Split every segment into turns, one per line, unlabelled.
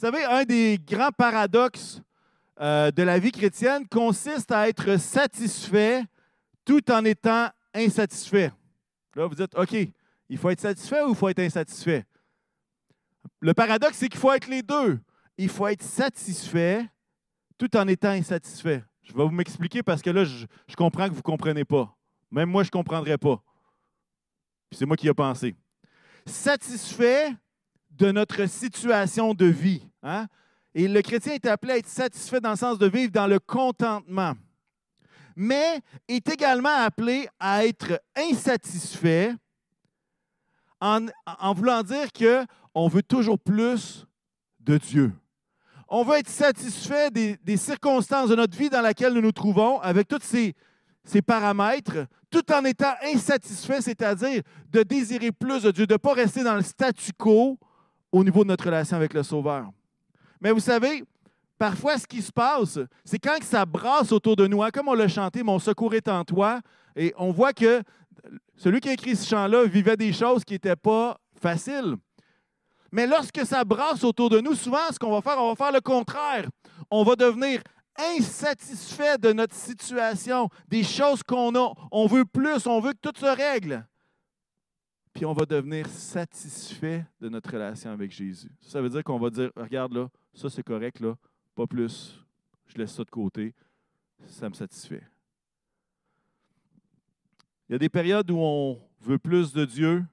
Vous savez, un des grands paradoxes euh, de la vie chrétienne consiste à être satisfait tout en étant insatisfait. Là, vous dites, OK, il faut être satisfait ou il faut être insatisfait? Le paradoxe, c'est qu'il faut être les deux. Il faut être satisfait tout en étant insatisfait. Je vais vous m'expliquer parce que là, je, comprends que vous ne comprenez pas. Même moi, je ne comprendrais pas. C'est moi qui ai pensé. Satisfait de notre situation de vie. Hein? Et le chrétien est appelé à être satisfait dans le sens de vivre dans le contentement. Mais est également appelé à être insatisfait en, voulant dire qu'on veut toujours plus de Dieu. On veut être satisfait des, des, circonstances de notre vie dans laquelle nous nous trouvons, avec tous ces, ces paramètres, tout en étant insatisfait, c'est-à-dire de désirer plus de Dieu, de ne pas rester dans le statu quo au niveau de notre relation avec le Sauveur. Mais vous savez, parfois, ce qui se passe, c'est quand ça brasse autour de nous, hein, comme on l'a chanté, Mon secours est en toi, et on voit que celui qui a écrit ce chant-là vivait des choses qui n'étaient pas faciles. Mais lorsque ça brasse autour de nous, souvent, ce qu'on va faire, on va faire le contraire. On va devenir insatisfait de notre situation, des choses qu'on a. On veut plus, on veut que tout se règle. Puis on va devenir satisfait de notre relation avec Jésus. Ça veut dire qu'on va dire, regarde là, ça c'est correct, là, pas plus. Je laisse ça de côté. Ça me satisfait. Il y a des périodes où on veut plus de Dieu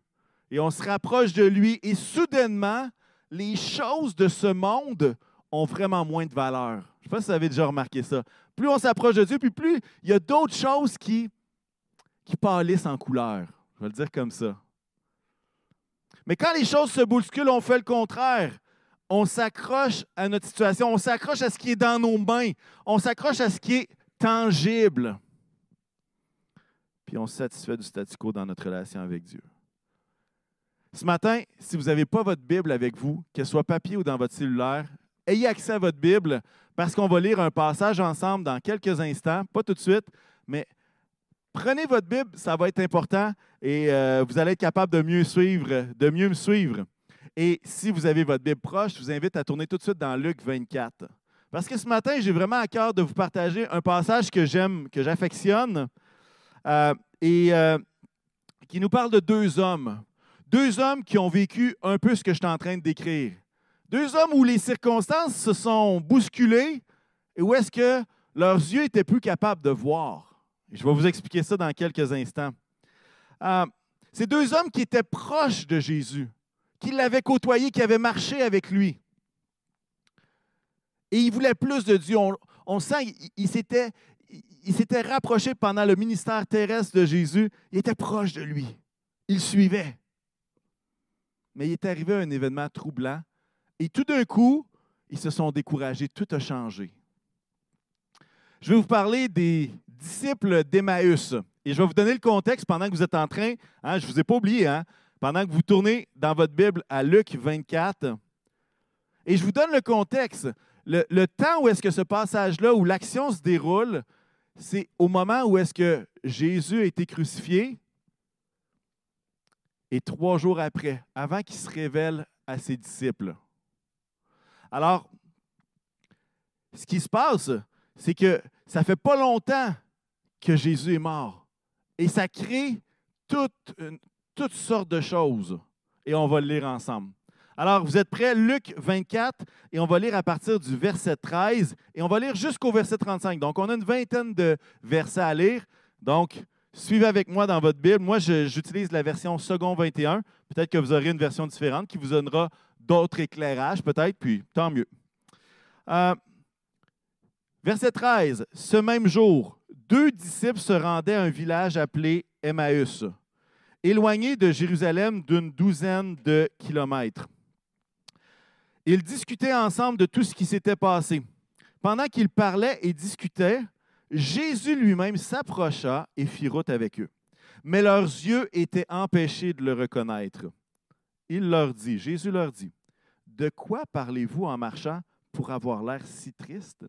et on se rapproche de lui et soudainement, les choses de ce monde ont vraiment moins de valeur. Je ne sais pas si vous avez déjà remarqué ça. Plus on s'approche de Dieu, puis plus il y a d'autres choses qui, qui pâlissent en couleur. Je vais le dire comme ça. Mais quand les choses se bousculent, on fait le contraire. On s'accroche à notre situation, on s'accroche à ce qui est dans nos mains, on s'accroche à ce qui est tangible. Puis on se satisfait du statu quo dans notre relation avec Dieu. Ce matin, si vous n'avez pas votre Bible avec vous, qu'elle soit papier ou dans votre cellulaire, ayez accès à votre Bible parce qu'on va lire un passage ensemble dans quelques instants, pas tout de suite, mais prenez votre Bible, ça va être important et euh, vous allez être capable de mieux suivre, de mieux me suivre. Et si vous avez votre Bible proche, je vous invite à tourner tout de suite dans Luc 24. Parce que ce matin, j'ai vraiment à cœur de vous partager un passage que j'aime, que j'affectionne, euh, et euh, qui nous parle de deux hommes. Deux hommes qui ont vécu un peu ce que je suis en train de décrire. Deux hommes où les circonstances se sont bousculées et où est-ce que leurs yeux étaient plus capables de voir. Je vais vous expliquer ça dans quelques instants. Euh, ces deux hommes qui étaient proches de Jésus, qui l'avaient côtoyé, qui avaient marché avec lui. Et ils voulaient plus de Dieu. On, sent qu'ils s'étaient rapprochés pendant le ministère terrestre de Jésus. Il était proche de lui. Il suivait. Mais il est arrivé un événement troublant et tout d'un coup, ils se sont découragés, tout a changé. Je vais vous parler des disciples d'Emmaüs. Et je vais vous donner le contexte pendant que vous êtes en train, hein, je ne vous ai pas oublié, hein, pendant que vous tournez dans votre Bible à Luc 24. Et je vous donne le contexte. Le, le temps où est-ce que ce passage-là, où l'action se déroule, c'est au moment où est-ce que Jésus a été crucifié et trois jours après, avant qu'il se révèle à ses disciples. Alors, ce qui se passe, c'est que ça fait pas longtemps que Jésus est mort. Et ça crée toutes, sortes de choses. Et on va le lire ensemble. Alors, vous êtes prêts? Luc 24, et on va lire à partir du verset 13, et on va lire jusqu'au verset 35. Donc, on a une vingtaine de versets à lire. Donc, suivez avec moi dans votre Bible. Moi, j'utilise la version second 21. Peut-être que vous aurez une version différente qui vous donnera d'autres éclairages peut-être, puis tant mieux. Euh, verset 13. Ce même jour, deux disciples se rendaient à un village appelé Emmaüs, éloigné de Jérusalem d'une douzaine de kilomètres. Ils discutaient ensemble de tout ce qui s'était passé. Pendant qu'ils parlaient et discutaient, Jésus lui-même s'approcha et fit route avec eux. Mais leurs yeux étaient empêchés de le reconnaître. Il leur dit, Jésus leur dit, de quoi parlez-vous en marchant pour avoir l'air si triste?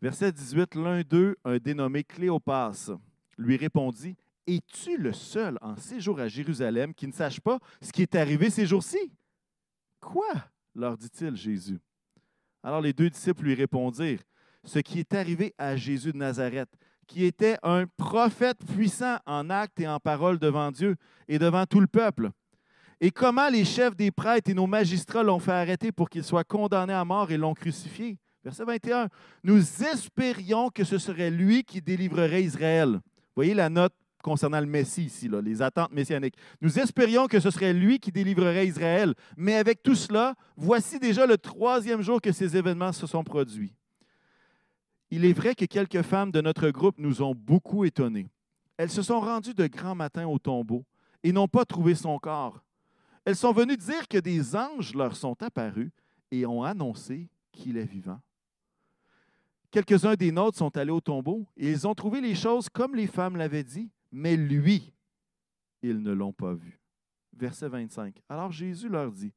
Verset 18, l'un d'eux, un dénommé Cléopas, lui répondit, Es-tu le seul en séjour à Jérusalem qui ne sache pas ce qui est arrivé ces jours-ci? Quoi? leur dit-il Jésus. Alors les deux disciples lui répondirent, ce qui est arrivé à Jésus de Nazareth, qui était un prophète puissant en actes et en paroles devant Dieu et devant tout le peuple. Et comment les chefs des prêtres et nos magistrats l'ont fait arrêter pour qu'il soit condamné à mort et l'ont crucifié? Verset 21. Nous espérions que ce serait lui qui délivrerait Israël. Voyez la note concernant le Messie ici, les attentes messianiques. Nous espérions que ce serait lui qui délivrerait Israël. Mais avec tout cela, voici déjà le troisième jour que ces événements se sont produits. Il est vrai que quelques femmes de notre groupe nous ont beaucoup étonnés. Elles se sont rendues de grand matin au tombeau et n'ont pas trouvé son corps. Elles sont venues dire que des anges leur sont apparus et ont annoncé qu'il est vivant. Quelques-uns des nôtres sont allés au tombeau et ils ont trouvé les choses comme les femmes l'avaient dit, mais lui, ils ne l'ont pas vu. Verset 25. Alors Jésus leur dit,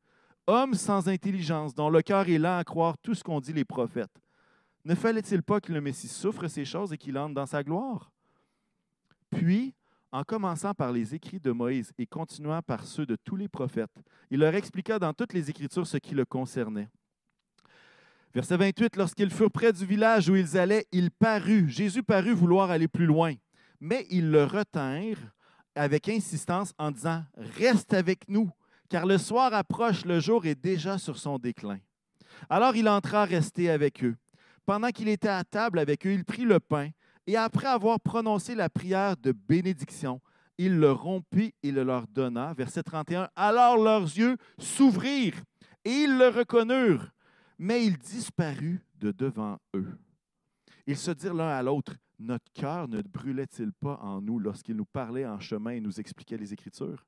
Hommes sans intelligence, dont le cœur est lent à croire tout ce qu'ont dit les prophètes, ne fallait-il pas que le Messie souffre ces choses et qu'il entre dans sa gloire? Puis, en commençant par les écrits de Moïse et continuant par ceux de tous les prophètes, il leur expliqua dans toutes les Écritures ce qui le concernait. Verset 28, lorsqu'ils furent près du village où ils allaient, il parut, Jésus parut vouloir aller plus loin, mais ils le retinrent avec insistance en disant, Reste avec nous, car le soir approche, le jour est déjà sur son déclin. Alors il entra rester avec eux. Pendant qu'il était à table avec eux, il prit le pain et après avoir prononcé la prière de bénédiction, il le rompit et le leur donna. Verset 31. Alors leurs yeux s'ouvrirent et ils le reconnurent, mais il disparut de devant eux. Ils se dirent l'un à l'autre, Notre cœur ne brûlait-il pas en nous lorsqu'il nous parlait en chemin et nous expliquait les Écritures?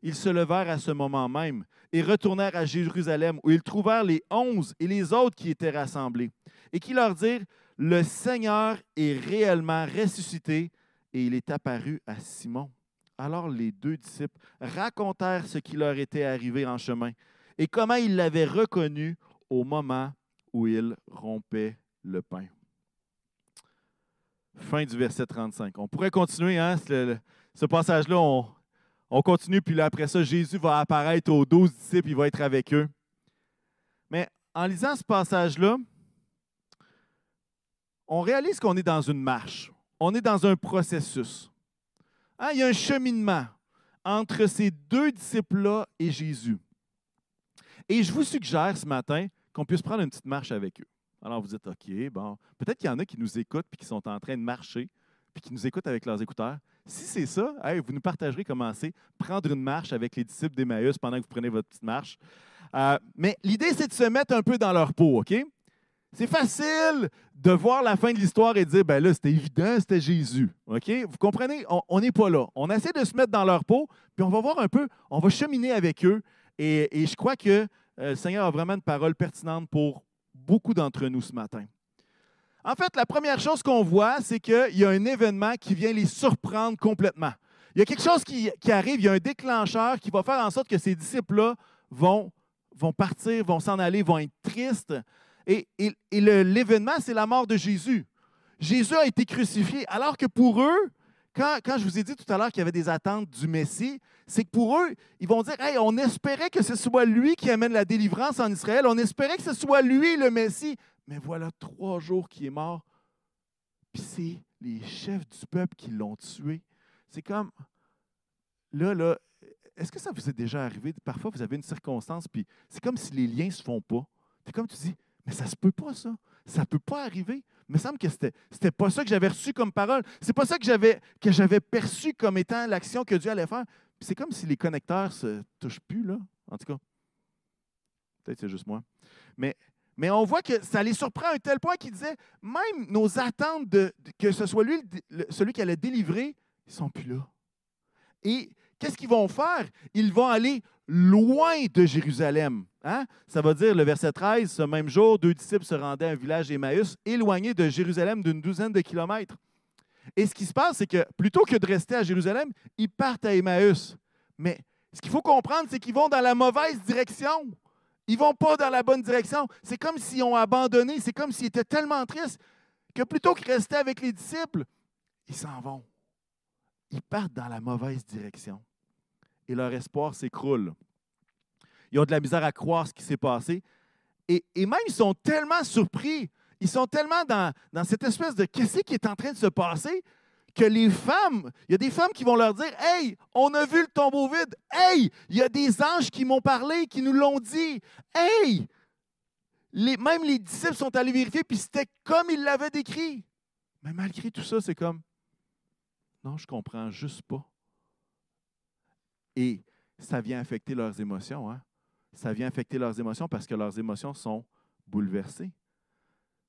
Ils se levèrent à ce moment même et retournèrent à Jérusalem, où ils trouvèrent les onze et les autres qui étaient rassemblés, et qui leur dirent, Le Seigneur est réellement ressuscité, et il est apparu à Simon. Alors les deux disciples racontèrent ce qui leur était arrivé en chemin, et comment ils l'avaient reconnu au moment où ils rompaient le pain. Fin du verset 35. On pourrait continuer, hein? Ce, passage-là, on, on continue, puis là, après ça, Jésus va apparaître aux douze disciples, il va être avec eux. Mais en lisant ce passage-là, on réalise qu'on est dans une marche, on est dans un processus. Hein, il y a un cheminement entre ces deux disciples-là et Jésus. Et je vous suggère ce matin qu'on puisse prendre une petite marche avec eux. Alors vous dites, OK, bon, peut-être qu'il y en a qui nous écoutent puis qui sont en train de marcher, puis qui nous écoutent avec leurs écouteurs. Si c'est ça, vous nous partagerez comment c'est prendre une marche avec les disciples d'Emmaüs pendant que vous prenez votre petite marche. Euh, mais l'idée, c'est de se mettre un peu dans leur peau, OK? C'est facile de voir la fin de l'histoire et de dire, ben là, c'était évident, c'était Jésus. OK? Vous comprenez? On n'est pas là. On essaie de se mettre dans leur peau, puis on va voir un peu, on va cheminer avec eux. Et, je crois que euh, le Seigneur a vraiment une parole pertinente pour beaucoup d'entre nous ce matin. En fait, la première chose qu'on voit, c'est qu'il y a un événement qui vient les surprendre complètement. Il y a quelque chose qui, arrive, il y a un déclencheur qui va faire en sorte que ces disciples-là vont, vont partir, vont s'en aller, vont être tristes. Et, l'événement, c'est la mort de Jésus. Jésus a été crucifié, alors que pour eux, quand, quand, je vous ai dit tout à l'heure qu'il y avait des attentes du Messie, c'est que pour eux, ils vont dire Hey, on espérait que ce soit lui qui amène la délivrance en Israël, on espérait que ce soit lui le Messie mais voilà trois jours qu'il est mort. Puis c'est les chefs du peuple qui l'ont tué. C'est comme, là, là, est-ce que ça vous est déjà arrivé? Parfois, vous avez une circonstance, puis c'est comme si les liens ne se font pas. C'est comme tu dis, mais ça se peut pas, ça. Ça peut pas arriver. Il me semble que c'était, c'était pas ça que j'avais reçu comme parole. C'est pas ça que j'avais perçu comme étant l'action que Dieu allait faire. C'est comme si les connecteurs se touchent plus, là. En tout cas, peut-être c'est juste moi. Mais mais on voit que ça les surprend à un tel point qu'ils disaient, même nos attentes que ce soit lui, celui qui allait délivrer, ils ne sont plus là. Et qu'est-ce qu'ils vont faire? Ils vont aller loin de Jérusalem. Hein? Ça va dire, le verset 13, ce même jour, deux disciples se rendaient à un village d'Emmaüs, éloigné de Jérusalem d'une douzaine de kilomètres. Et ce qui se passe, c'est que plutôt que de rester à Jérusalem, ils partent à Emmaüs. Mais ce qu'il faut comprendre, c'est qu'ils vont dans la mauvaise direction. Ils ne vont pas dans la bonne direction. C'est comme s'ils ont abandonné, c'est comme s'ils étaient tellement tristes que plutôt que rester avec les disciples, ils s'en vont. Ils partent dans la mauvaise direction. Et leur espoir s'écroule. ils ont de la misère à croire ce qui s'est passé. Et, et, même, ils sont tellement surpris, ils sont tellement dans, cette espèce de qu'est-ce qui est en train de se passer que les femmes, il y a des femmes qui vont leur dire Hey, on a vu le tombeau vide. Hey, il y a des anges qui m'ont parlé, qui nous l'ont dit. Hey, même les disciples sont allés vérifier, puis c'était comme ils l'avaient décrit. Mais malgré tout ça, c'est comme Non, je comprends juste pas. Et ça vient affecter leurs émotions. Hein? Ça vient affecter leurs émotions parce que leurs émotions sont bouleversées.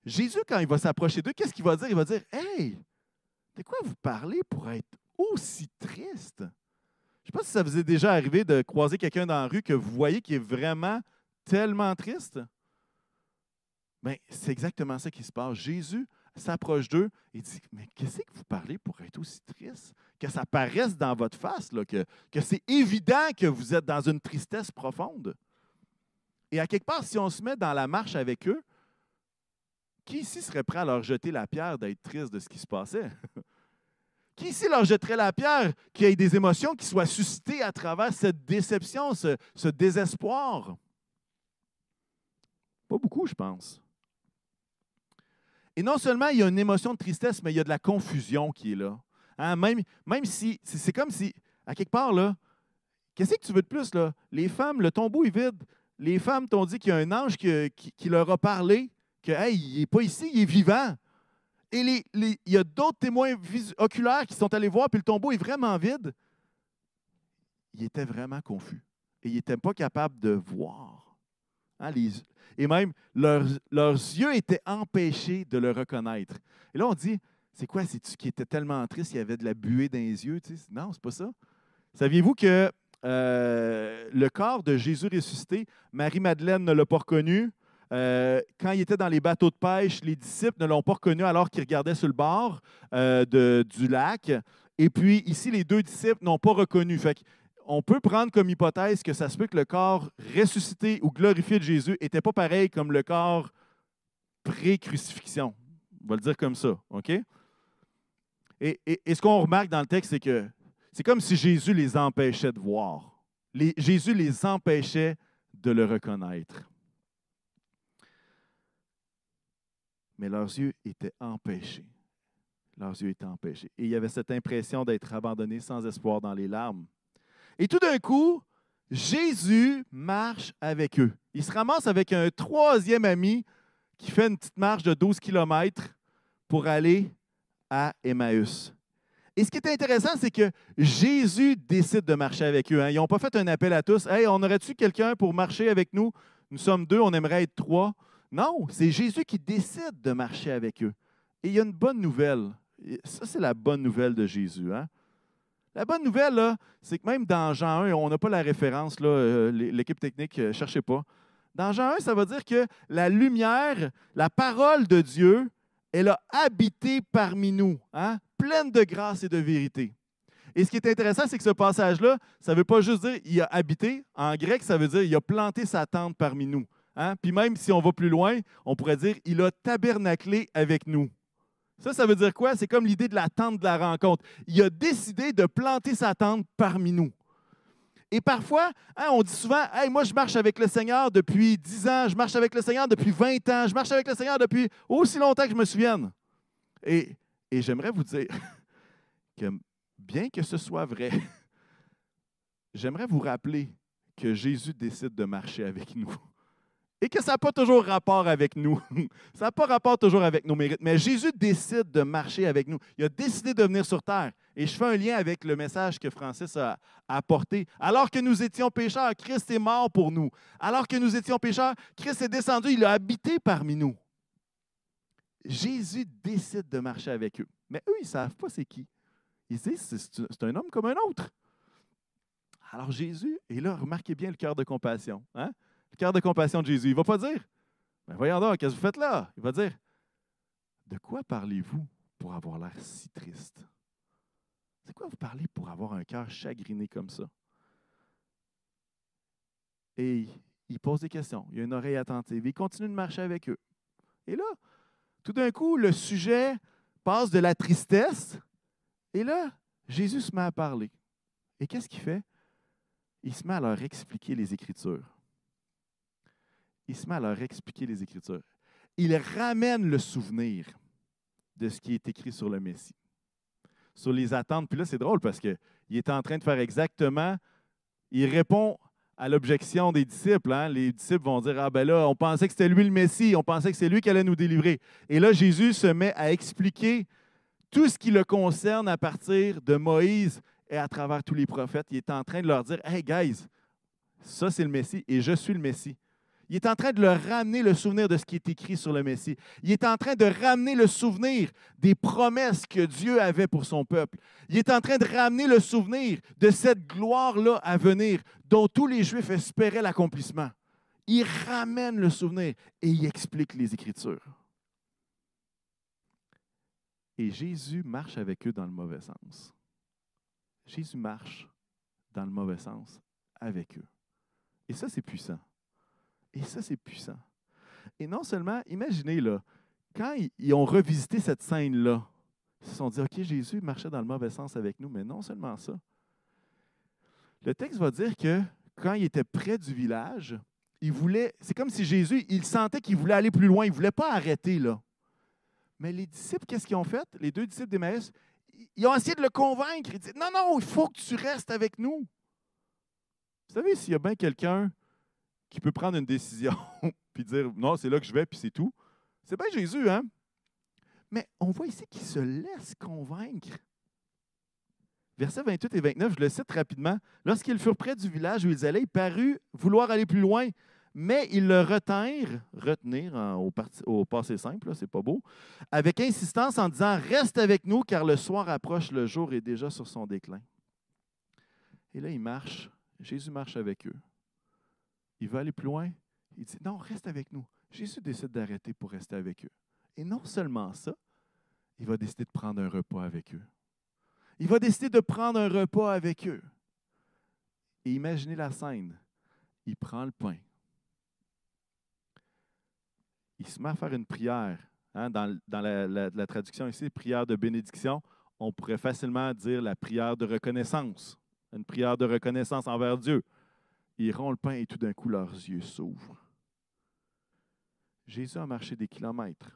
Jésus, quand il va s'approcher d'eux, qu'est-ce qu'il va dire? Il va dire Hey, de quoi vous parlez pour être aussi triste? Je ne sais pas si ça vous est déjà arrivé de croiser quelqu'un dans la rue que vous voyez qui est vraiment tellement triste. Bien, c'est exactement ça qui se passe. Jésus s'approche d'eux et dit Mais qu'est-ce que vous parlez pour être aussi triste? Que ça paraisse dans votre face, là, que, que c'est évident que vous êtes dans une tristesse profonde. Et à quelque part, si on se met dans la marche avec eux, qui ici serait prêt à leur jeter la pierre d'être triste de ce qui se passait? Qui ici leur jetterait la pierre qu'il y ait des émotions qui soient suscitées à travers cette déception, ce, désespoir? Pas beaucoup, je pense. Et non seulement il y a une émotion de tristesse, mais il y a de la confusion qui est là. Hein, même, si, c'est comme si, à quelque part, là, qu'est-ce que tu veux de plus? Les femmes, le tombeau est vide. Les femmes t'ont dit qu'il y a un ange qui leur a parlé que, hey, il n'est pas ici, il est vivant. Et il y a d'autres témoins oculaires qui sont allés voir, puis le tombeau est vraiment vide. Il était vraiment confus. Et il n'était pas capable de voir. Hein, et même, leurs, leurs, yeux étaient empêchés de le reconnaître. Et là, on dit, c'est quoi? C'est-tu qui était tellement triste, il y avait de la buée dans les yeux? Tu sais? Non, c'est pas ça. Saviez-vous que euh, le corps de Jésus ressuscité, Marie-Madeleine ne l'a pas reconnu, euh, quand il était dans les bateaux de pêche, les disciples ne l'ont pas reconnu alors qu'ils regardaient sur le bord euh, du lac. Et puis ici, les deux disciples n'ont pas reconnu. On peut prendre comme hypothèse que ça se peut que le corps ressuscité ou glorifié de Jésus n'était pas pareil comme le corps pré-crucifixion. On va le dire comme ça, OK? Et, ce qu'on remarque dans le texte, c'est que c'est comme si Jésus les empêchait de voir. Jésus les empêchait de le reconnaître. Mais leurs yeux étaient empêchés. Leurs yeux étaient empêchés. Et il y avait cette impression d'être abandonnés sans espoir dans les larmes. Et tout d'un coup, Jésus marche avec eux. Il se ramasse avec un troisième ami qui fait une petite marche de 12 km pour aller à Emmaüs. Et ce qui est intéressant, c'est que Jésus décide de marcher avec eux. Hein. Ils n'ont pas fait un appel à tous. Hey, on aurait-tu quelqu'un pour marcher avec nous? Nous sommes deux, on aimerait être trois. Non, c'est Jésus qui décide de marcher avec eux. Et il y a une bonne nouvelle. Ça, c'est la bonne nouvelle de Jésus. Hein? La bonne nouvelle, c'est que même dans Jean 1, on n'a pas la référence, euh, l'équipe technique, ne euh, cherchez pas. Dans Jean 1, ça veut dire que la lumière, la parole de Dieu, elle a habité parmi nous, hein? pleine de grâce et de vérité. Et ce qui est intéressant, c'est que ce passage-là, ça ne veut pas juste dire il a habité. En grec, ça veut dire il a planté sa tente parmi nous. Hein? Puis même si on va plus loin, on pourrait dire il a tabernaclé avec nous. Ça, ça veut dire quoi? C'est comme l'idée de la tente de la rencontre. Il a décidé de planter sa tente parmi nous. Et parfois, hein, on dit souvent hey, Moi, je marche avec le Seigneur depuis 10 ans, je marche avec le Seigneur depuis 20 ans, je marche avec le Seigneur depuis aussi longtemps que je me souvienne. Et, et j'aimerais vous dire que, bien que ce soit vrai, j'aimerais vous rappeler que Jésus décide de marcher avec nous et que ça n'a pas toujours rapport avec nous. ça n'a pas rapport toujours avec nos mérites. Mais Jésus décide de marcher avec nous. Il a décidé de venir sur terre. Et je fais un lien avec le message que Francis a apporté. Alors que nous étions pécheurs, Christ est mort pour nous. Alors que nous étions pécheurs, Christ est descendu, il a habité parmi nous. Jésus décide de marcher avec eux. Mais eux, ils ne savent pas c'est qui. Ils disent, c'est un homme comme un autre. Alors Jésus, et là, remarquez bien le cœur de compassion. Hein? Cœur de compassion de Jésus. Il ne va pas dire, ben voyons donc, qu'est-ce que vous faites là? Il va dire, de quoi parlez-vous pour avoir l'air si triste? C'est quoi vous parlez pour avoir un cœur chagriné comme ça? Et il pose des questions. Il a une oreille attentive. Il continue de marcher avec eux. Et là, tout d'un coup, le sujet passe de la tristesse. Et là, Jésus se met à parler. Et qu'est-ce qu'il fait? Il se met à leur expliquer les Écritures. Il se met à leur expliquer les Écritures. Il ramène le souvenir de ce qui est écrit sur le Messie, sur les attentes. Puis là, c'est drôle parce qu'il est en train de faire exactement, il répond à l'objection des disciples. Hein. Les disciples vont dire Ah ben là, on pensait que c'était lui le Messie, on pensait que c'est lui qui allait nous délivrer. Et là, Jésus se met à expliquer tout ce qui le concerne à partir de Moïse et à travers tous les prophètes. Il est en train de leur dire Hey guys, ça c'est le Messie et je suis le Messie. Il est en train de leur ramener le souvenir de ce qui est écrit sur le Messie. Il est en train de ramener le souvenir des promesses que Dieu avait pour son peuple. Il est en train de ramener le souvenir de cette gloire-là à venir dont tous les Juifs espéraient l'accomplissement. Il ramène le souvenir et il explique les Écritures. Et Jésus marche avec eux dans le mauvais sens. Jésus marche dans le mauvais sens avec eux. Et ça, c'est puissant. Et ça, c'est puissant. Et non seulement, imaginez, là, quand ils, ont revisité cette scène-là, ils se sont dit, OK, Jésus marchait dans le mauvais sens avec nous, mais non seulement ça. Le texte va dire que quand il était près du village, il voulait, c'est comme si Jésus, il sentait qu'il voulait aller plus loin, il ne voulait pas arrêter là. Mais les disciples, qu'est-ce qu'ils ont fait? Les deux disciples d'Emmaüs, ils ont essayé de le convaincre. Ils disent, non, non, il faut que tu restes avec nous. Vous savez, s'il y a bien quelqu'un qui peut prendre une décision puis dire non, c'est là que je vais, puis c'est tout. C'est bien Jésus, hein? Mais on voit ici qu'il se laisse convaincre. Versets 28 et 29, je le cite rapidement. Lorsqu'ils furent près du village où ils allaient, il parut vouloir aller plus loin, mais ils le retinrent, retenir au, au, passé simple, c'est pas beau, avec insistance en disant Reste avec nous, car le soir approche, le jour est déjà sur son déclin. Et là, il marche. Jésus marche avec eux il veut aller plus loin. Il dit, non, reste avec nous. Jésus décide d'arrêter pour rester avec eux. Et non seulement ça, il va décider de prendre un repas avec eux. Il va décider de prendre un repas avec eux. Et imaginez la scène. Il prend le pain. Il se met à faire une prière. Hein, dans, la, la traduction ici, prière de bénédiction, on pourrait facilement dire la prière de reconnaissance. Une prière de reconnaissance envers Dieu. Ils le pain et tout d'un coup, leurs yeux s'ouvrent. Jésus a marché des kilomètres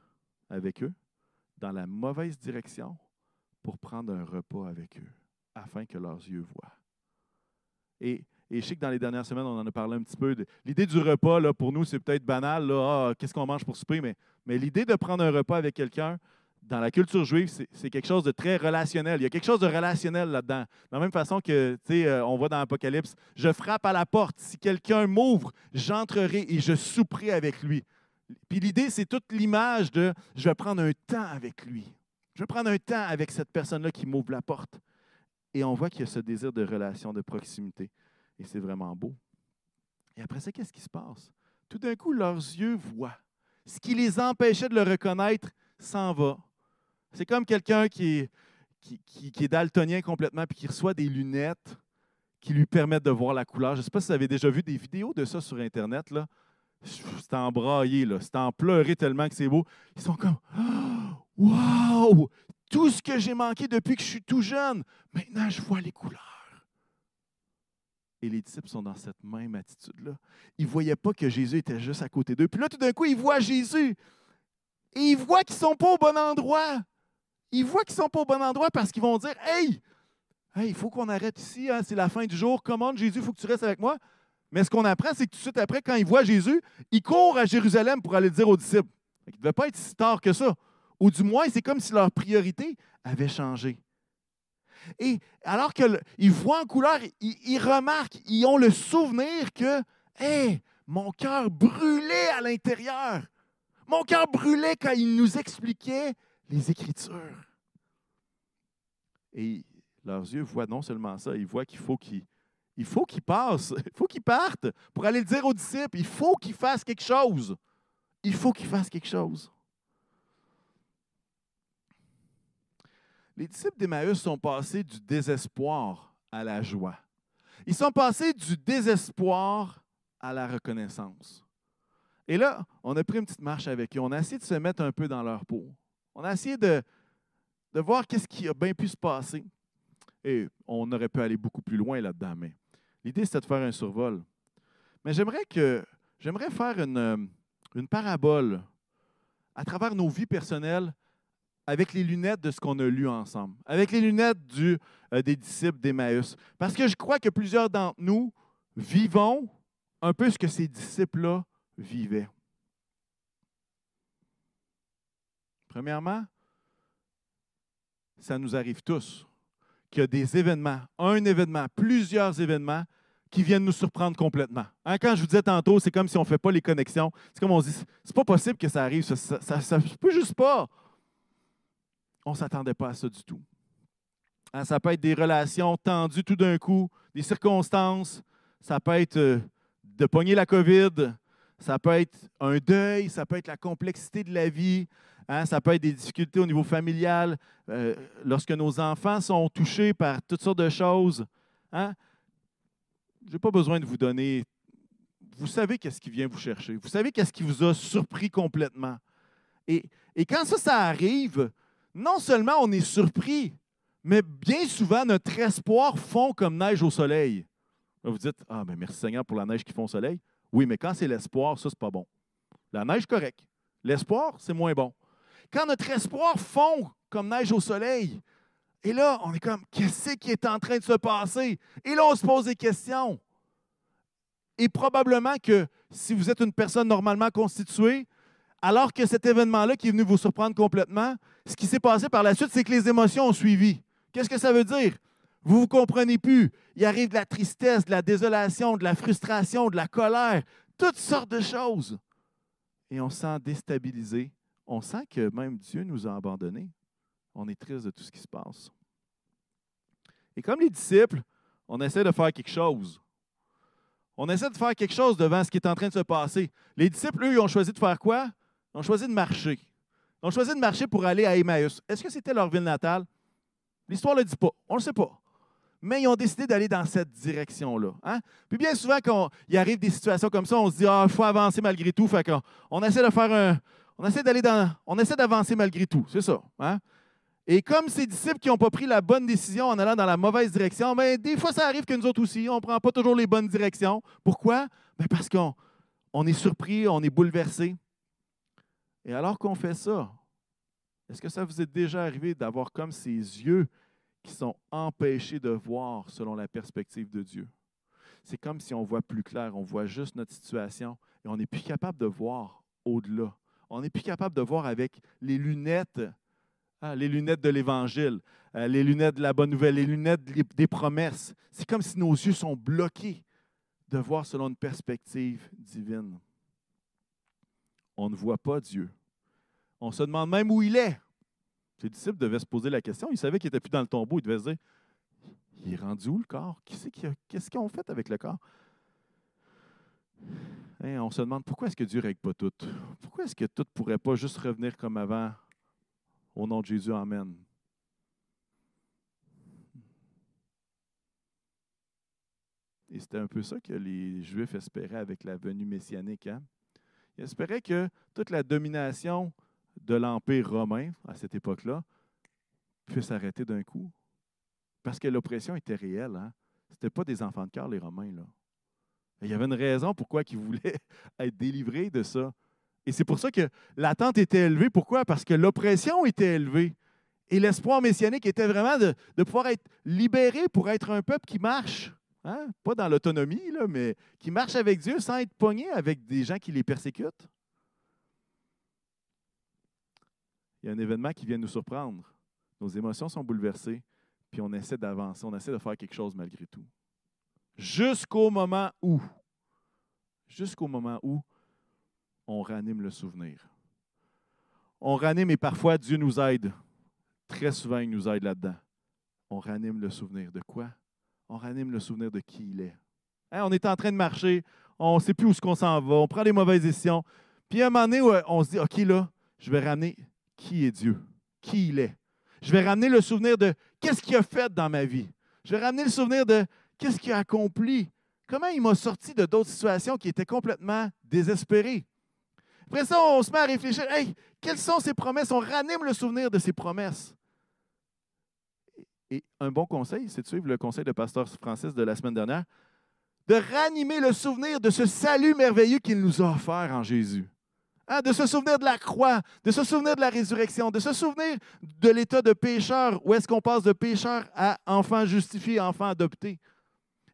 avec eux dans la mauvaise direction pour prendre un repas avec eux, afin que leurs yeux voient. Et, et je sais que dans les dernières semaines, on en a parlé un petit peu. L'idée du repas, là, pour nous, c'est peut-être banal. Ah, qu'est-ce qu'on mange pour souper? Mais, mais l'idée de prendre un repas avec quelqu'un, dans la culture juive, c'est quelque chose de très relationnel. Il y a quelque chose de relationnel là-dedans. De la même façon que, tu sais, euh, on voit dans l'Apocalypse, je frappe à la porte. Si quelqu'un m'ouvre, j'entrerai et je souperai avec lui. Puis l'idée, c'est toute l'image de je vais prendre un temps avec lui. Je vais prendre un temps avec cette personne-là qui m'ouvre la porte. Et on voit qu'il y a ce désir de relation, de proximité. Et c'est vraiment beau. Et après ça, qu'est-ce qui se passe? Tout d'un coup, leurs yeux voient. Ce qui les empêchait de le reconnaître s'en va. C'est comme quelqu'un qui est, daltonien complètement puis qui reçoit des lunettes qui lui permettent de voir la couleur. Je ne sais pas si vous avez déjà vu des vidéos de ça sur Internet. Là. C'est embraillé, là. c'est en pleurer tellement que c'est beau. Ils sont comme Waouh! Tout ce que j'ai manqué depuis que je suis tout jeune, maintenant je vois les couleurs. Et les disciples sont dans cette même attitude-là. Ils ne voyaient pas que Jésus était juste à côté d'eux. Puis là, tout d'un coup, ils voient Jésus. Et ils voient qu'ils ne sont pas au bon endroit ils voient qu'ils ne sont pas au bon endroit parce qu'ils vont dire Hey, il faut qu'on arrête ici, hein, c'est la fin du jour, commande Jésus, il faut que tu restes avec moi. Mais ce qu'on apprend, c'est que tout de suite après, quand ils voient Jésus, ils courent à Jérusalem pour aller le dire aux disciples. Il ne devait pas être si tard que ça. Ou du moins, c'est comme si leur priorité avait changé. Et alors qu'ils voient en couleur, ils, remarquent, ils ont le souvenir que, hé, mon cœur brûlait à l'intérieur. Mon cœur brûlait quand il nous expliquait les Écritures. Et leurs yeux voient non seulement ça, ils voient qu'il faut qu'ils il faut qu'ils passent, il faut qu'ils partent pour aller le dire aux disciples. Il faut qu'ils fassent quelque chose. Il faut qu'ils fassent quelque chose. Les disciples d'Emmaüs sont passés du désespoir à la joie. Ils sont passés du désespoir à la reconnaissance. Et là, on a pris une petite marche avec eux. On a essayé de se mettre un peu dans leur peau. On a essayé de, voir qu'est-ce qui a bien pu se passer. Et on aurait pu aller beaucoup plus loin là-dedans, mais l'idée, c'était de faire un survol. Mais j'aimerais faire une, parabole à travers nos vies personnelles avec les lunettes de ce qu'on a lu ensemble, avec les lunettes euh, des disciples d'Emmaüs. Parce que je crois que plusieurs d'entre nous vivons un peu ce que ces disciples-là vivaient. Premièrement, ça nous arrive tous qu'il y a des événements, un événement, plusieurs événements qui viennent nous surprendre complètement. Hein, quand je vous disais tantôt, c'est comme si on ne fait pas les connexions. C'est comme on se dit, c'est pas possible que ça arrive, ça ne peut juste pas. On ne s'attendait pas à ça du tout. Hein, ça peut être des relations tendues tout d'un coup, des circonstances. Ça peut être euh, de pogner la COVID. Ça peut être un deuil. Ça peut être la complexité de la vie. Hein, ça peut être des difficultés au niveau familial. Euh, lorsque nos enfants sont touchés par toutes sortes de choses. Hein? Je n'ai pas besoin de vous donner. Vous savez qu'est-ce qui vient vous chercher. Vous savez qu'est-ce qui vous a surpris complètement. Et, quand ça, ça arrive, non seulement on est surpris, mais bien souvent, notre espoir fond comme neige au soleil. vous dites, ah, ben merci Seigneur pour la neige qui fond au soleil. Oui, mais quand c'est l'espoir, ça, c'est pas bon. La neige, correct. L'espoir, c'est moins bon. Quand notre espoir fond comme neige au soleil, et là, on est comme, qu'est-ce qui est en train de se passer? Et là, on se pose des questions. Et probablement que si vous êtes une personne normalement constituée, alors que cet événement-là qui est venu vous surprendre complètement, ce qui s'est passé par la suite, c'est que les émotions ont suivi. Qu'est-ce que ça veut dire? Vous ne vous comprenez plus. Il arrive de la tristesse, de la désolation, de la frustration, de la colère, toutes sortes de choses. Et on se sent déstabilisé. On sent que même Dieu nous a abandonnés. On est triste de tout ce qui se passe. Et comme les disciples, on essaie de faire quelque chose. On essaie de faire quelque chose devant ce qui est en train de se passer. Les disciples, eux, ils ont choisi de faire quoi? Ils ont choisi de marcher. Ils ont choisi de marcher pour aller à Emmaüs. Est-ce que c'était leur ville natale? L'histoire ne le dit pas. On ne le sait pas. Mais ils ont décidé d'aller dans cette direction-là. Hein? Puis bien souvent, quand il arrive des situations comme ça, on se dit Ah, il faut avancer malgré tout. Fait on essaie de faire un. On essaie d'aller dans. On essaie d'avancer malgré tout. C'est ça. Hein? Et comme ces disciples qui n'ont pas pris la bonne décision en allant dans la mauvaise direction, bien, des fois, ça arrive que nous autres aussi, on ne prend pas toujours les bonnes directions. Pourquoi? Bien, parce qu'on on est surpris, on est bouleversé. Et alors qu'on fait ça, est-ce que ça vous est déjà arrivé d'avoir comme ces yeux qui sont empêchés de voir selon la perspective de Dieu? C'est comme si on voit plus clair, on voit juste notre situation et on n'est plus capable de voir au-delà. On n'est plus capable de voir avec les lunettes, hein, les lunettes de l'Évangile, euh, les lunettes de la bonne nouvelle, les lunettes des promesses. C'est comme si nos yeux sont bloqués de voir selon une perspective divine. On ne voit pas Dieu. On se demande même où il est. Ses disciples devaient se poser la question. Ils savaient qu'il n'était plus dans le tombeau. Ils devaient se dire Il est rendu où le corps? Qu'est-ce qu'ils ont fait avec le corps? Hein, On se demande pourquoi est-ce que Dieu ne règle pas tout? Pourquoi est-ce que tout ne pourrait pas juste revenir comme avant? Au nom de Jésus, Amen. Et c'était un peu ça que les Juifs espéraient avec la venue messianique. Hein? Ils espéraient que toute la domination de l'Empire romain à cette époque-là puisse arrêter d'un coup. Parce que l'oppression était réelle. Hein? Ce n'étaient pas des enfants de cœur, les Romains. Là. il y avait une raison pourquoi ils voulaient être délivrés de ça. Et c'est pour ça que l'attente était élevée. Pourquoi? Parce que l'oppression était élevée. Et l'espoir messianique était vraiment de, de, pouvoir être libéré pour être un peuple qui marche. Hein? Pas dans l'autonomie, mais qui marche avec Dieu sans être pogné avec des gens qui les persécutent. Il y a un événement qui vient nous surprendre. Nos émotions sont bouleversées, puis on essaie d'avancer, on essaie de faire quelque chose malgré tout. Jusqu'au moment où, jusqu'au moment où on ranime le souvenir. On ranime et parfois Dieu nous aide. Très souvent, il nous aide là-dedans. On ranime le souvenir de quoi? On ranime le souvenir de qui il est. Hein, on est en train de marcher, on ne sait plus où ce qu'on s'en va, on prend les mauvaises décisions. Puis à un moment donné, on se dit, OK, là, je vais ramener qui est Dieu, qui il est. Je vais ramener le souvenir de qu'est-ce qu'il a fait dans ma vie. Je vais ramener le souvenir de qu'est-ce qu'il a accompli. Comment il m'a sorti de d'autres situations qui étaient complètement désespérées. Après ça, on se met à réfléchir, hey, quelles sont ses promesses? On ranime le souvenir de ses promesses. Et un bon conseil, c'est de suivre le conseil de pasteur Francis de la semaine dernière, de ranimer le souvenir de ce salut merveilleux qu'il nous a offert en Jésus. Hein, de se souvenir de la croix, de se souvenir de la résurrection, de se souvenir de l'état de pécheur, où est-ce qu'on passe de pécheur à enfant justifié, enfant adopté.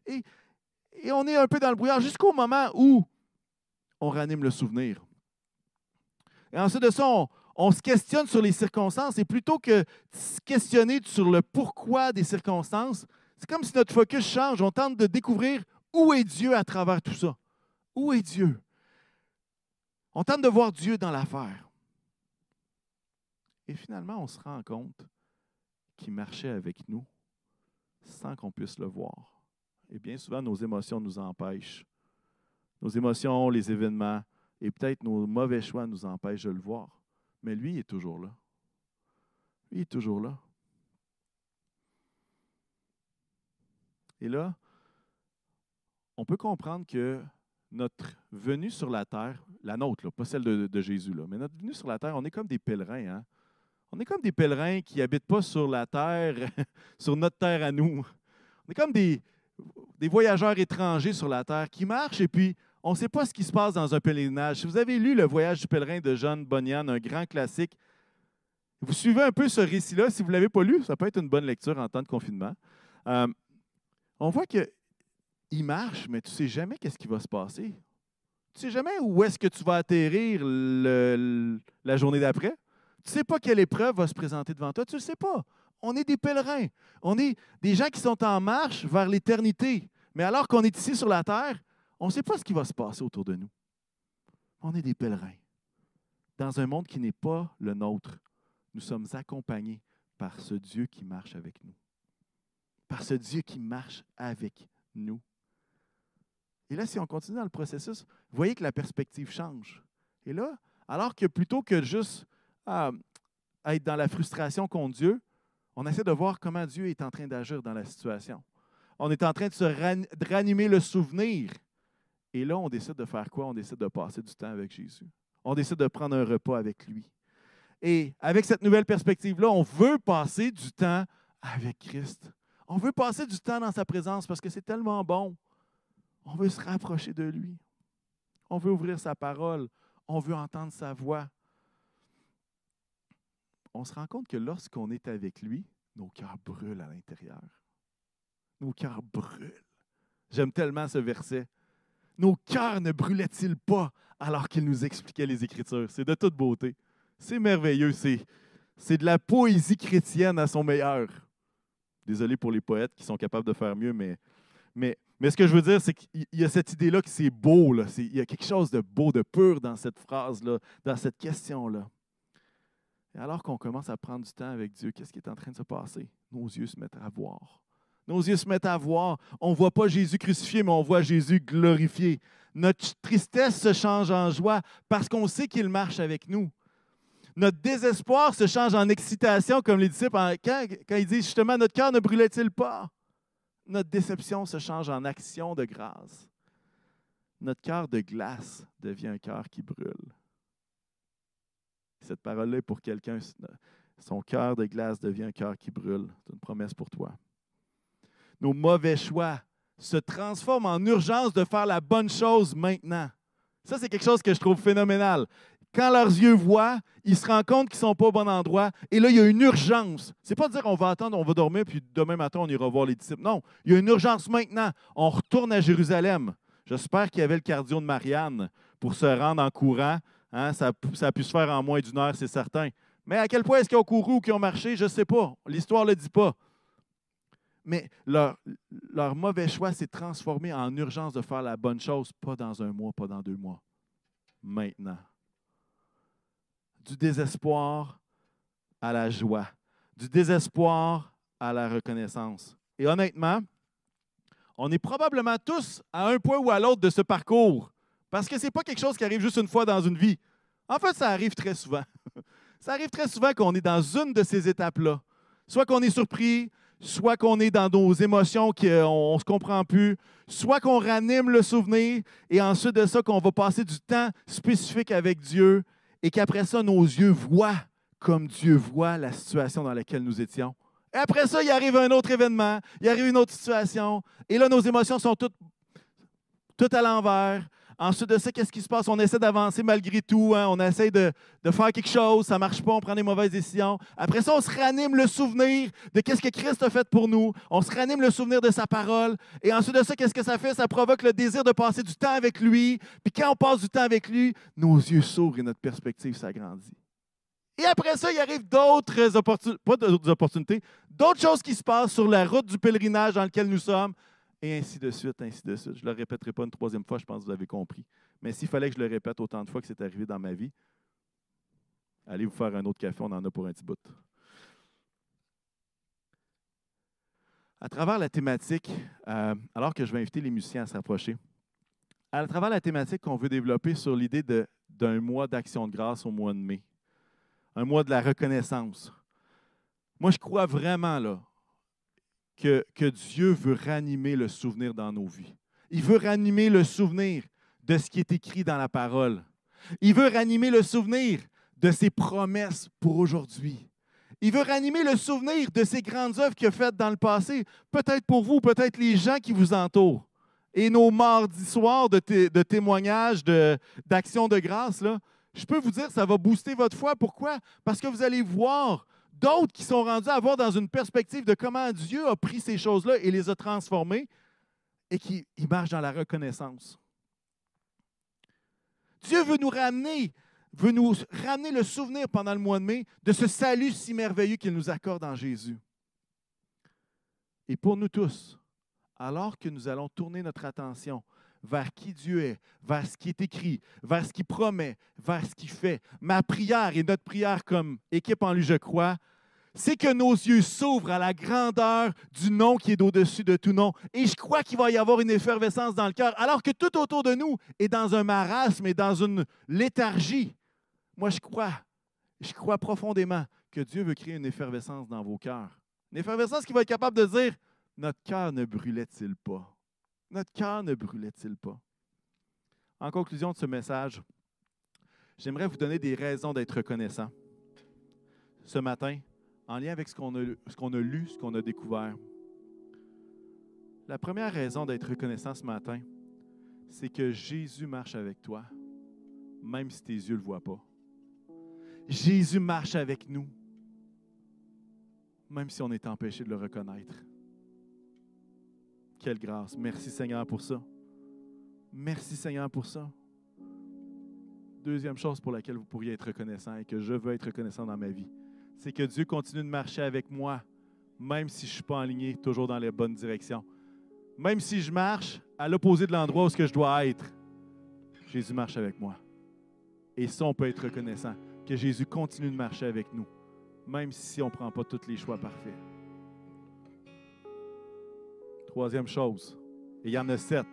Et, on est un peu dans le brouillard jusqu'au moment où on ranime le souvenir. Et ensuite de ça, on, on se questionne sur les circonstances et plutôt que se questionner sur le pourquoi des circonstances, c'est comme si notre focus change. On tente de découvrir où est Dieu à travers tout ça. Où est Dieu? On tente de voir Dieu dans l'affaire. Et finalement, on se rend compte qu'il marchait avec nous sans qu'on puisse le voir. Et bien souvent, nos émotions nous empêchent. Nos émotions, les événements et peut-être nos mauvais choix nous empêchent de le voir. Mais lui, est toujours là. Lui, est toujours là. Et là, on peut comprendre que notre venue sur la terre, la nôtre, pas celle de, Jésus, mais notre venue sur la terre, on est comme des pèlerins. Hein? On est comme des pèlerins qui n'habitent pas sur la terre, sur notre terre à nous. On est comme des, voyageurs étrangers sur la terre qui marchent et puis on ne sait pas ce qui se passe dans un pèlerinage. Si vous avez lu Le voyage du pèlerin de John Bunyan, un grand classique, vous suivez un peu ce récit-là. Si vous ne l'avez pas lu, ça peut être une bonne lecture en temps de confinement. Euh, on voit qu'il marche, mais tu ne sais jamais qu'est-ce qui va se passer. Tu ne sais jamais où est-ce que tu vas atterrir la journée d'après. Tu ne sais pas quelle épreuve va se présenter devant toi. Tu ne le sais pas. On est des pèlerins. On est des gens qui sont en marche vers l'éternité. Mais alors qu'on est ici sur la terre, on ne sait pas ce qui va se passer autour de nous. On est des pèlerins. Dans un monde qui n'est pas le nôtre, nous sommes accompagnés par ce Dieu qui marche avec nous. Par ce Dieu qui marche avec nous. Et là, si on continue dans le processus, vous voyez que la perspective change. Et là, alors que plutôt que juste ah, être dans la frustration contre Dieu, on essaie de voir comment Dieu est en train d'agir dans la situation. On est en train de se ranimer le souvenir et là, on décide de faire quoi? On décide de passer du temps avec Jésus. On décide de prendre un repas avec lui. Et avec cette nouvelle perspective-là, on veut passer du temps avec Christ. On veut passer du temps dans sa présence parce que c'est tellement bon. On veut se rapprocher de lui. On veut ouvrir sa parole. On veut entendre sa voix. On se rend compte que lorsqu'on est avec lui, nos cœurs brûlent à l'intérieur. Nos cœurs brûlent. J'aime tellement ce verset nos cœurs ne brûlaient-ils pas alors qu'il nous expliquait les Écritures? C'est de toute beauté. C'est merveilleux. C'est, de la poésie chrétienne à son meilleur. Désolé pour les poètes qui sont capables de faire mieux, mais, mais, mais ce que je veux dire, c'est qu'il y a cette idée-là que c'est beau. Là. il y a quelque chose de beau, de pur dans cette phrase-là, dans cette question-là. Et alors qu'on commence à prendre du temps avec Dieu, qu'est-ce qui est en train de se passer? Nos yeux se mettent à voir. Nos yeux se mettent à voir. On ne voit pas Jésus crucifié, mais on voit Jésus glorifié. Notre tristesse se change en joie parce qu'on sait qu'il marche avec nous. Notre désespoir se change en excitation, comme les disciples, quand, quand ils disent justement Notre cœur ne brûlait-il pas Notre déception se change en action de grâce. Notre cœur de glace devient un cœur qui brûle. Cette parole-là est pour quelqu'un. Son cœur de glace devient un cœur qui brûle. C'est une promesse pour toi nos mauvais choix se transforment en urgence de faire la bonne chose maintenant. Ça, c'est quelque chose que je trouve phénoménal. Quand leurs yeux voient, ils se rendent compte qu'ils ne sont pas au bon endroit. Et là, il y a une urgence. Ce n'est pas de dire qu'on va attendre, on va dormir, puis demain matin, on ira voir les disciples. Non, il y a une urgence maintenant. On retourne à Jérusalem. J'espère qu'il y avait le cardio de Marianne pour se rendre en courant. Hein, ça, ça, a pu se faire en moins d'une heure, c'est certain. Mais à quel point est-ce qu'ils ont couru ou qu'ils ont marché, je ne sais pas. L'histoire ne le dit pas mais leur, mauvais choix s'est transformé en urgence de faire la bonne chose, pas dans un mois, pas dans deux mois. Maintenant. Du désespoir à la joie, du désespoir à la reconnaissance. Et honnêtement, on est probablement tous à un point ou à l'autre de ce parcours, parce que ce n'est pas quelque chose qui arrive juste une fois dans une vie. En fait, ça arrive très souvent. Ça arrive très souvent qu'on est dans une de ces étapes-là. Soit qu'on est surpris, soit qu'on est dans nos émotions qu'on ne se comprend plus, soit qu'on ranime le souvenir et ensuite de ça, qu'on va passer du temps spécifique avec Dieu et qu'après ça, nos yeux voient comme Dieu voit la situation dans laquelle nous étions. Et après ça, il arrive un autre événement, il arrive une autre situation, et là, nos émotions sont toutes tout à l'envers. Ensuite de ça, qu'est-ce qui se passe? On essaie d'avancer malgré tout. hein. On essaie de, faire quelque chose. Ça ne marche pas. On prend des mauvaises décisions. Après ça, on se ranime le souvenir de qu'est-ce que Christ a fait pour nous. On se ranime le souvenir de sa parole. Et ensuite de ça, qu'est-ce que ça fait? Ça provoque le désir de passer du temps avec lui. Puis quand on passe du temps avec lui, nos yeux s'ouvrent et notre perspective s'agrandit. Et après ça, il arrive d'autres opportunités, pas d'autres opportunités, d'autres choses qui se passent sur la route du pèlerinage dans lequel nous sommes, et ainsi de suite, ainsi de suite. Je ne le répéterai pas une troisième fois, je pense que vous avez compris. Mais s'il fallait que je le répète autant de fois que c'est arrivé dans ma vie, allez vous faire un autre café, on en a pour un petit bout. À travers la thématique, euh, alors que je vais inviter les musiciens à se rapprocher, à travers la thématique qu'on veut développer sur l'idée d'un mois d'action de grâce au mois de mai, un mois de la reconnaissance. Moi, je crois vraiment là, que, Dieu veut ranimer le souvenir dans nos vies. Il veut ranimer le souvenir de ce qui est écrit dans la parole. Il veut ranimer le souvenir de ses promesses pour aujourd'hui. Il veut ranimer le souvenir de ces grandes œuvres qu'il a faites dans le passé, peut-être pour vous, peut-être les gens qui vous entourent. Et nos mardis soirs de, té- de témoignages, d'actions de, grâce, je peux vous dire, ça va booster votre foi. Pourquoi? Parce que vous allez voir d'autres qui sont rendus à voir dans une perspective de comment Dieu a pris ces choses-là et les a transformées et qui marchent dans la reconnaissance. Dieu veut nous ramener, veut nous ramener le souvenir pendant le mois de mai de ce salut si merveilleux qu'il nous accorde en Jésus. Et pour nous tous, alors que nous allons tourner notre attention vers qui Dieu est, vers ce qui est écrit, vers ce qu'il promet, vers ce qu'il fait, ma prière et notre prière comme équipe en lui, je crois, c'est que nos yeux s'ouvrent à la grandeur du nom qui est au-dessus de tout nom. Et je crois qu'il va y avoir une effervescence dans le cœur, alors que tout autour de nous est dans un marasme et dans une léthargie. Moi, je crois, je crois profondément que Dieu veut créer une effervescence dans vos cœurs. Une effervescence qui va être capable de dire, notre cœur ne brûlait-il pas? Notre cœur ne brûlait-il pas? En conclusion de ce message, j'aimerais vous donner des raisons d'être reconnaissant. Ce matin, en lien avec ce qu'on a, lu, ce qu'on a découvert. La première raison d'être reconnaissant ce matin, c'est que Jésus marche avec toi, même si tes yeux ne le voient pas. Jésus marche avec nous, même si on est empêché de le reconnaître. Quelle grâce. Merci Seigneur pour ça. Merci Seigneur pour ça. Deuxième chose pour laquelle vous pourriez être reconnaissant et que je veux être reconnaissant dans ma vie, c'est que Dieu continue de marcher avec moi, même si je ne suis pas aligné toujours dans les bonnes directions. Même si je marche à l'opposé de l'endroit où je dois être, Jésus marche avec moi. Et ça, on peut être reconnaissant, que Jésus continue de marcher avec nous, même si on ne prend pas tous les choix parfaits. Troisième chose, et il y en a sept.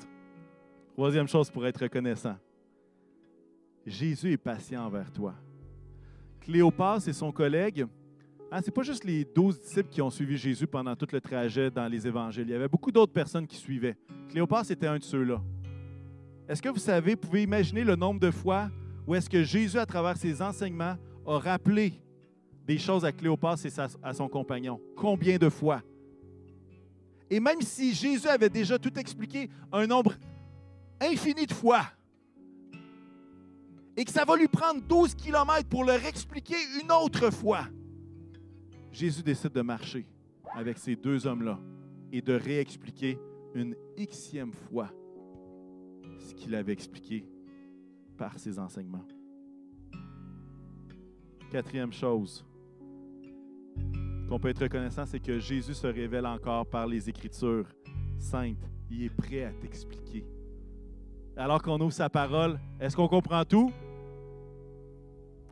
Troisième chose pour être reconnaissant. Jésus est patient envers toi. Cléopas et son collègue, hein, ce n'est pas juste les douze disciples qui ont suivi Jésus pendant tout le trajet dans les évangiles. Il y avait beaucoup d'autres personnes qui suivaient. Cléopas était un de ceux-là. Est-ce que vous savez, pouvez imaginer le nombre de fois où est-ce que Jésus, à travers ses enseignements, a rappelé des choses à Cléopas et à son compagnon? Combien de fois? Et même si Jésus avait déjà tout expliqué un nombre infini de fois, et que ça va lui prendre 12 kilomètres pour leur expliquer une autre fois, Jésus décide de marcher avec ces deux hommes-là et de réexpliquer une xième fois ce qu'il avait expliqué par ses enseignements. Quatrième chose qu'on peut être reconnaissant, c'est que Jésus se révèle encore par les Écritures saintes. Il est prêt à t'expliquer. Alors qu'on ouvre sa parole, est-ce qu'on comprend tout?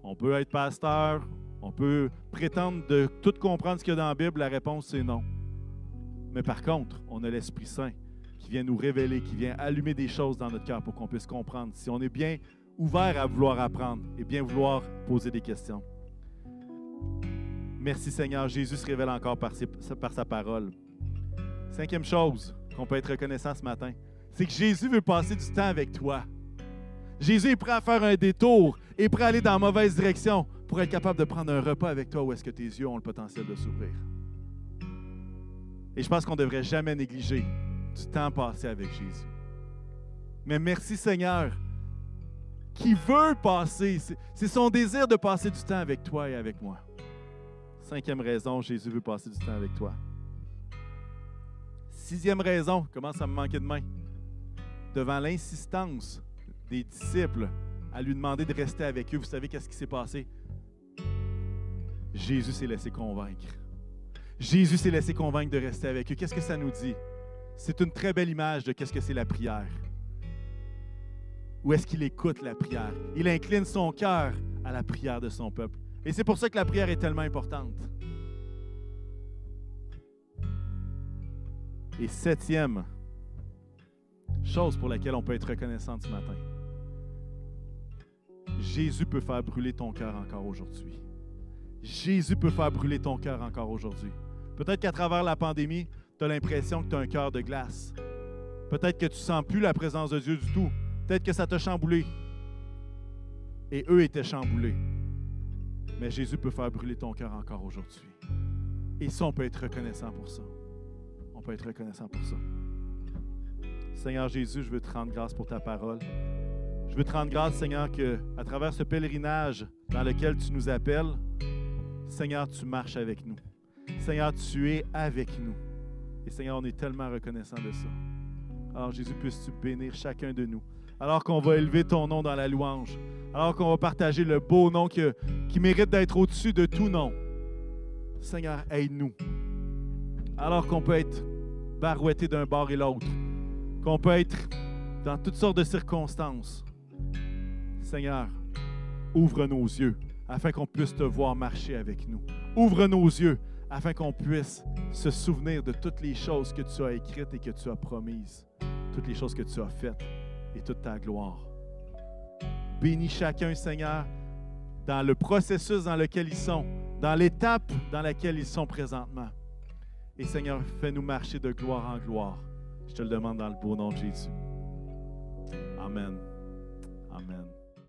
On peut être pasteur, on peut prétendre de tout comprendre ce qu'il y a dans la Bible. La réponse, c'est non. Mais par contre, on a l'Esprit Saint qui vient nous révéler, qui vient allumer des choses dans notre cœur pour qu'on puisse comprendre. Si on est bien ouvert à vouloir apprendre et bien vouloir poser des questions. Merci Seigneur, Jésus se révèle encore par, sa parole. Cinquième chose qu'on peut être reconnaissant ce matin, c'est que Jésus veut passer du temps avec toi. Jésus est prêt à faire un détour et prêt à aller dans la mauvaise direction pour être capable de prendre un repas avec toi où est-ce que tes yeux ont le potentiel de s'ouvrir. Et je pense qu'on ne devrait jamais négliger du temps passé avec Jésus. Mais merci Seigneur, qui veut passer. C'est son désir de passer du temps avec toi et avec moi. Cinquième raison, Jésus veut passer du temps avec toi. Sixième raison, commence à me manquer de main. Devant l'insistance des disciples à lui demander de rester avec eux, vous savez qu'est-ce qui s'est passé? Jésus s'est laissé convaincre. Jésus s'est laissé convaincre de rester avec eux. Qu'est-ce que ça nous dit? C'est une très belle image de qu'est-ce que c'est la prière. Où est-ce qu'il écoute la prière? Il incline son cœur à la prière de son peuple. Et c'est pour ça que la prière est tellement importante. Et septième chose pour laquelle on peut être reconnaissant ce matin. Jésus peut faire brûler ton cœur encore aujourd'hui. Jésus peut faire brûler ton cœur encore aujourd'hui. Peut-être qu'à travers la pandémie, tu as l'impression que tu as un cœur de glace. Peut-être que tu sens plus la présence de Dieu du tout. Peut-être que ça t'a chamboulé. Et eux étaient chamboulés. Mais Jésus peut faire brûler ton cœur encore aujourd'hui. Et ça, on peut être reconnaissant pour ça. On peut être reconnaissant pour ça. Seigneur Jésus, je veux te rendre grâce pour ta parole. Je veux te rendre grâce, Seigneur, que à travers ce pèlerinage dans lequel tu nous appelles, Seigneur, tu marches avec nous. Seigneur, tu es avec nous. Et Seigneur, on est tellement reconnaissant de ça. Alors Jésus, puisses-tu bénir chacun de nous? Alors qu'on va élever ton nom dans la louange. Alors qu'on va partager le beau nom qui, mérite d'être au-dessus de tout nom. Seigneur, aide-nous. Alors qu'on peut être barouetté d'un bord et l'autre. Qu'on peut être dans toutes sortes de circonstances. Seigneur, ouvre nos yeux afin qu'on puisse te voir marcher avec nous. Ouvre nos yeux afin qu'on puisse se souvenir de toutes les choses que tu as écrites et que tu as promises, toutes les choses que tu as faites et toute ta gloire. Bénis chacun, Seigneur, dans le processus dans lequel ils sont, dans l'étape dans laquelle ils sont présentement. Et Seigneur, fais-nous marcher de gloire en gloire. Je te le demande dans le beau nom de Jésus. Amen. Amen.